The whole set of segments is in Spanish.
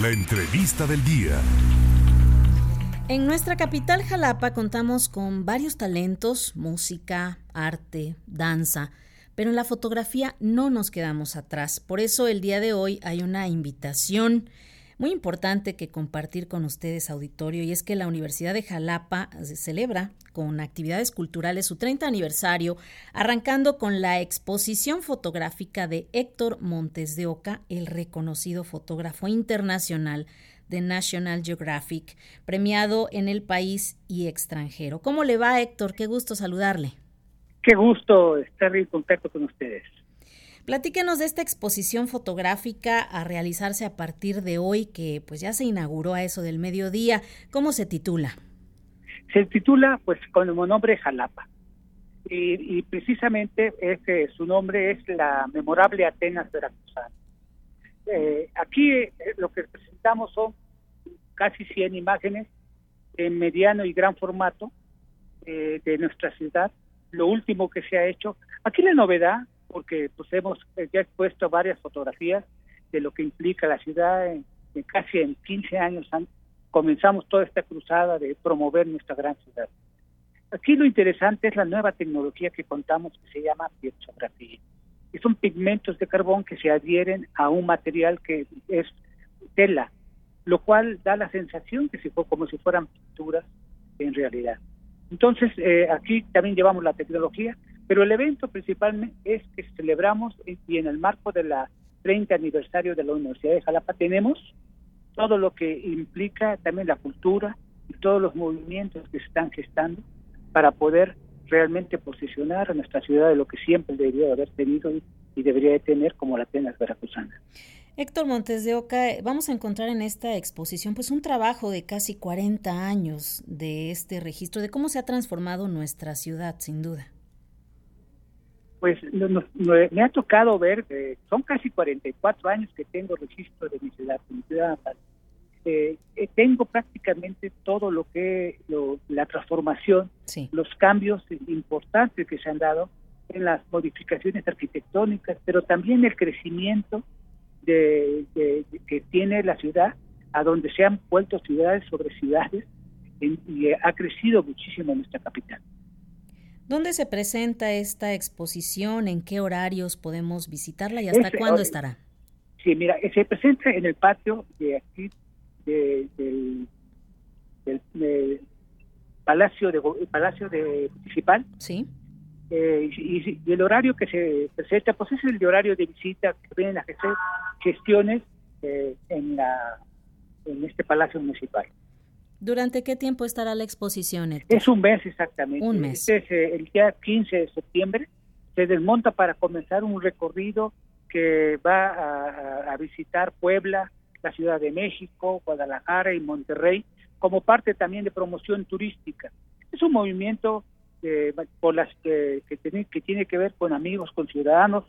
La entrevista del día. En nuestra capital Jalapa contamos con varios talentos, música, arte, danza, pero en la fotografía no nos quedamos atrás. Por eso el día de hoy hay una invitación muy importante que compartir con ustedes, auditorio, y es que la Universidad de Jalapa celebra con actividades culturales su 30 aniversario, arrancando con la exposición fotográfica de Héctor Montes de Oca, el reconocido fotógrafo internacional de National Geographic, premiado en el país y extranjero. ¿Cómo le va, Héctor? Qué gusto saludarle. Qué gusto estar en contacto con ustedes. Platíquenos de esta exposición fotográfica a realizarse a partir de hoy, que pues ya se inauguró a eso del mediodía. ¿Cómo se titula? Se titula pues con el nombre Jalapa. Y, precisamente ese, su nombre es la memorable Atenas Veracruzana. Eh, aquí eh, lo que presentamos son casi 100 imágenes en mediano y gran formato eh, de nuestra ciudad. Lo último que se ha hecho. Aquí la novedad porque pues hemos eh, ya expuesto varias fotografías de lo que implica la ciudad en, casi en 15 años comenzamos toda esta cruzada de promover nuestra gran ciudad. Aquí lo interesante es la nueva tecnología que contamos que se llama piezografía. Y son pigmentos de carbón que se adhieren a un material que es tela, lo cual da la sensación que fue como si fueran pinturas en realidad. Entonces, eh, aquí también llevamos la tecnología, pero el evento principalmente es que celebramos y en el marco de la 30 aniversario de la Universidad de Jalapa tenemos todo lo que implica también la cultura y todos los movimientos que se están gestando para poder realmente posicionar a nuestra ciudad de lo que siempre debería haber tenido y, debería de tener como la Atenas Veracruzana. Héctor Montes de Oca, vamos a encontrar en esta exposición pues un trabajo de casi 40 años de este registro, de cómo se ha transformado nuestra ciudad, sin duda pues me ha tocado ver, eh, son casi 44 años que tengo registro de mi ciudad, mi ciudad eh, eh, tengo prácticamente todo lo que la transformación, los cambios importantes que se han dado en las modificaciones arquitectónicas, pero también el crecimiento de, que tiene la ciudad, a donde se han vuelto ciudades sobre ciudades, y ha crecido muchísimo nuestra capital. ¿Dónde se presenta esta exposición? ¿En qué horarios podemos visitarla y hasta cuándo estará? Sí, mira, se presenta en el patio de aquí, del, Palacio de Palacio de Municipal. Sí. Eh, y, el horario que se presenta, pues es el horario de visita que vienen a hacer gestiones eh, en, la, en este Palacio Municipal. ¿Durante qué tiempo estará la exposición? Es un mes exactamente. Un mes. Este es eh, el día 15 de septiembre. Se desmonta para comenzar un recorrido que va a, visitar Puebla, la Ciudad de México, Guadalajara y Monterrey, como parte también de promoción turística. Es un movimiento eh, por las que, tiene, que tiene que ver con amigos, con ciudadanos,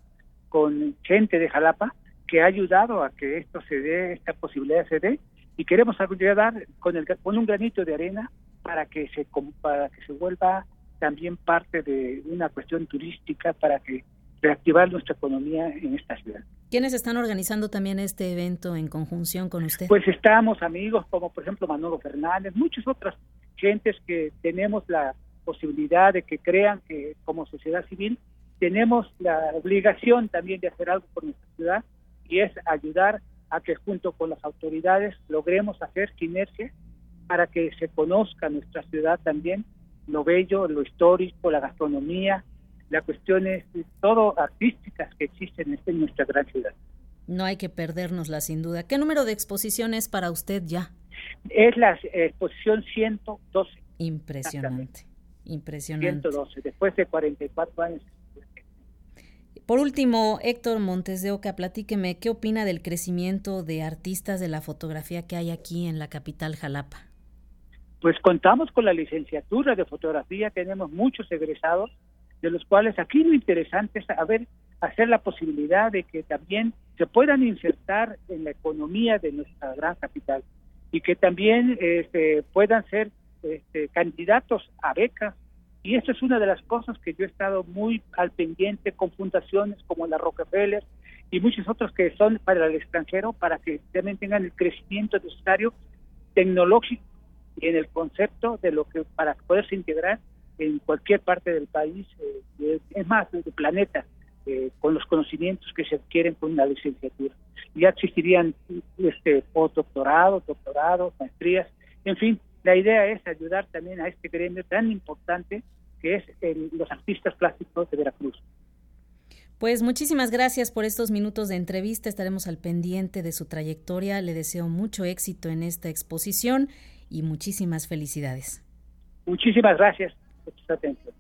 con gente de Jalapa, que ha ayudado a que esto se dé, esta posibilidad se dé, y queremos ayudar con, el, con un granito de arena para que se para que se vuelva también parte de una cuestión turística para que reactivar nuestra economía en esta ciudad. ¿Quiénes están organizando también este evento en conjunción con usted? Pues estamos amigos como por ejemplo Manolo Fernández, muchas otras gentes que tenemos la posibilidad de que crean que como sociedad civil tenemos la obligación también de hacer algo por nuestra ciudad y es ayudar a que junto con las autoridades logremos hacer sinergia para que se conozca nuestra ciudad también, lo bello, lo histórico, la gastronomía, las cuestiones todo artísticas que existen en nuestra gran ciudad. No hay que perdernosla sin duda. ¿Qué número de exposiciones para usted ya? Es la exposición 112. Impresionante, impresionante. 112, después de 44 años por último, Héctor Montes de Oca, platíqueme, ¿qué opina del crecimiento de artistas de la fotografía que hay aquí en la capital Jalapa? Pues contamos con la licenciatura de fotografía, tenemos muchos egresados, de los cuales aquí lo interesante es saber hacer la posibilidad de que también se puedan insertar en la economía de nuestra gran capital y que también este, puedan ser este, candidatos a becas y esto es una de las cosas que yo he estado muy al pendiente con fundaciones como la Rockefeller y muchos otros que son para el extranjero, para que también tengan el crecimiento necesario tecnológico y en el concepto de lo que para poderse integrar en cualquier parte del país, eh, es más, del planeta, eh, con los conocimientos que se adquieren con una licenciatura. Ya existirían este postdoctorados, doctorados, maestrías, en fin, la idea es ayudar también a este gremio tan importante que es los artistas plásticos de Veracruz. Pues muchísimas gracias por estos minutos de entrevista. Estaremos al pendiente de su trayectoria. Le deseo mucho éxito en esta exposición y muchísimas felicidades. Muchísimas gracias por su atención.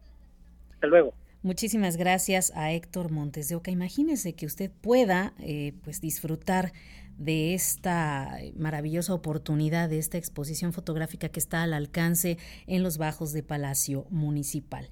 Hasta luego. Muchísimas gracias a Héctor Montes de Oca. Imagínese que usted pueda eh, pues disfrutar de esta maravillosa oportunidad, de esta exposición fotográfica que está al alcance en los bajos de Palacio Municipal.